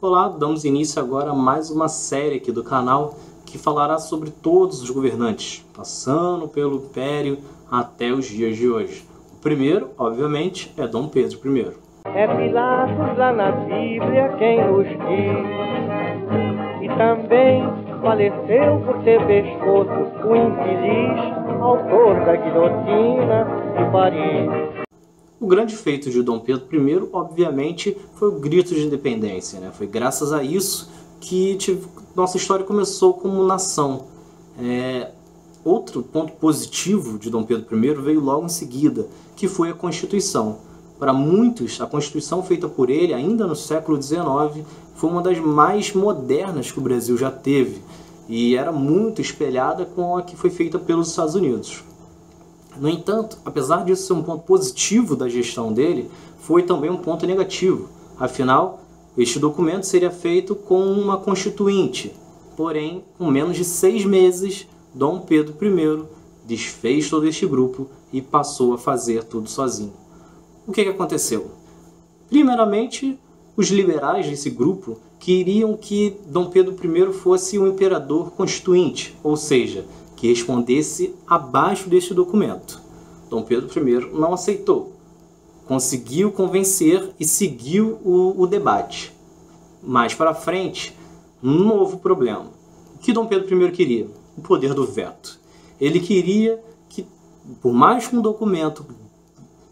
Olá, damos início agora a mais uma série aqui do canal que falará sobre todos os governantes, passando pelo Império até os dias de hoje. O primeiro, obviamente, é Dom Pedro I. É Pilatos lá na Bíblia quem nos diz, e também faleceu por ter pescoço o infeliz autor da guilhotina de Paris. O grande feito de Dom Pedro I, obviamente, foi o grito de independência. Né? Foi graças a isso que nossa história começou como nação. É, outro ponto positivo de Dom Pedro I veio logo em seguida, que foi a Constituição. Para muitos, a Constituição feita por ele, ainda no século XIX, foi uma das mais modernas que o Brasil já teve e era muito espelhada com a que foi feita pelos Estados Unidos. No entanto, apesar disso ser um ponto positivo da gestão dele, foi também um ponto negativo. Afinal, este documento seria feito com uma constituinte, porém, com menos de seis meses, Dom Pedro I desfez todo este grupo e passou a fazer tudo sozinho. O que, que aconteceu? Primeiramente, os liberais desse grupo queriam que Dom Pedro I fosse um imperador constituinte, ou seja, que respondesse abaixo deste documento. Dom Pedro I não aceitou. Conseguiu convencer e seguiu o, o debate. Mais para frente, um novo problema. O que Dom Pedro I queria? O poder do veto. Ele queria que, por mais que um documento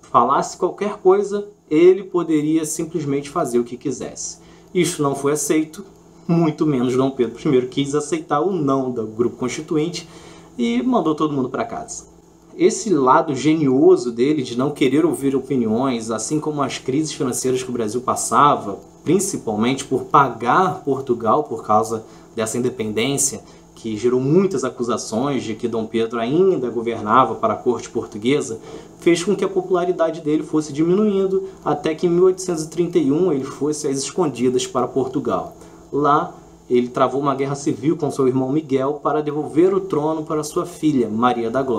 falasse qualquer coisa, ele poderia simplesmente fazer o que quisesse. Isso não foi aceito, muito menos Dom Pedro I quis aceitar o não do grupo constituinte e mandou todo mundo para casa. Esse lado genioso dele de não querer ouvir opiniões, assim como as crises financeiras que o Brasil passava, principalmente por pagar Portugal por causa dessa independência, que gerou muitas acusações de que Dom Pedro ainda governava para a corte portuguesa, fez com que a popularidade dele fosse diminuindo até que em 1831 ele fosse às escondidas para Portugal. Lá ele travou uma guerra civil com seu irmão Miguel para devolver o trono para sua filha, Maria da Glória.